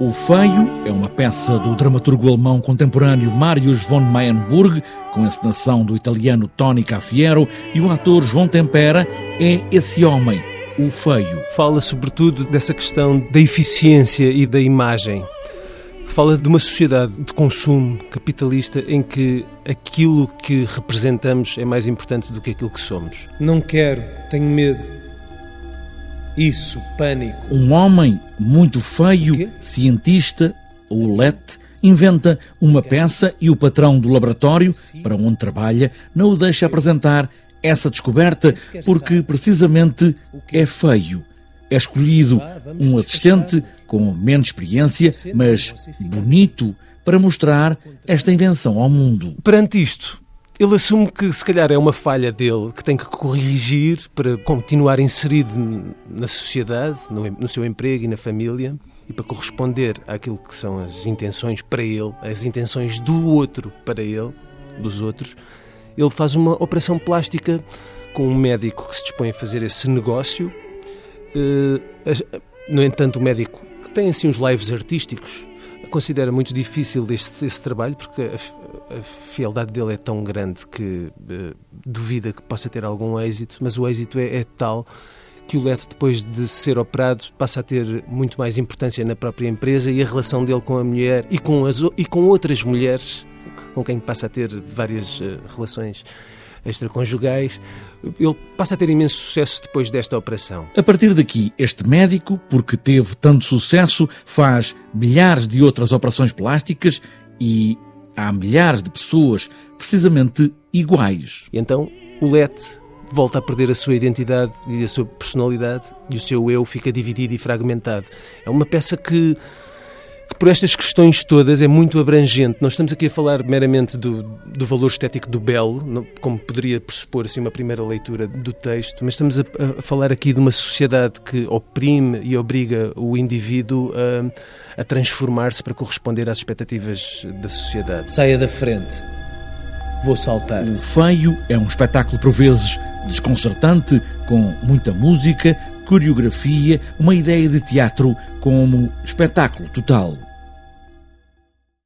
O Feio é uma peça do dramaturgo alemão contemporâneo Marius von Mayenburg, com a encenação do italiano Tony Cafiero, e o ator João Tempera é esse homem, o Feio. Fala sobretudo dessa questão da eficiência e da imagem. Fala de uma sociedade de consumo capitalista em que aquilo que representamos é mais importante do que aquilo que somos. Não quero, tenho medo. Isso, pânico. Um homem muito feio, cientista, o Let, inventa uma peça e o patrão do laboratório para onde trabalha não o deixa apresentar essa descoberta porque precisamente é feio. É escolhido um assistente com menos experiência, mas bonito, para mostrar esta invenção ao mundo. Perante isto, ele assume que se calhar é uma falha dele que tem que corrigir para continuar inserido na sociedade, no, seu emprego e na família e para corresponder àquilo que são as intenções para ele, as intenções do outro para ele, dos outros. Ele faz uma operação plástica com um médico que se dispõe a fazer esse negócio. Eh, no entanto, o médico que tem assim uns lives artísticos considera muito difícil este, esse trabalho porque a, a, dele é tão grande que uh, duvida que possa ter algum êxito, mas o êxito é, é tal que o Leto, depois de ser operado, passa a ter muito mais importância na própria empresa e a relação dele com a mulher e com, as, e com outras mulheres com quem passa a ter várias uh, relações extraconjugais. Ele passa a ter imenso sucesso depois desta operação. A partir daqui, este médico, porque teve tanto sucesso, faz milhares de outras operações plásticas e há milhares de pessoas precisamente iguais. E então o Lete volta a perder a sua identidade e a sua personalidade e o seu eu fica dividido e fragmentado. É uma peça que que por estas questões todas é muito abrangente. Nós estamos aqui a falar meramente do, do valor estético do belo, como poderia pressupor assim, uma primeira leitura do texto, mas estamos a, a falar aqui de uma sociedade que oprime e obriga o indivíduo a, a transformar-se para corresponder às expectativas da sociedade. Saia da frente. Vou saltar. O Feio é um espetáculo por vezes desconcertante, com muita música, coreografia, uma ideia de teatro como espetáculo total.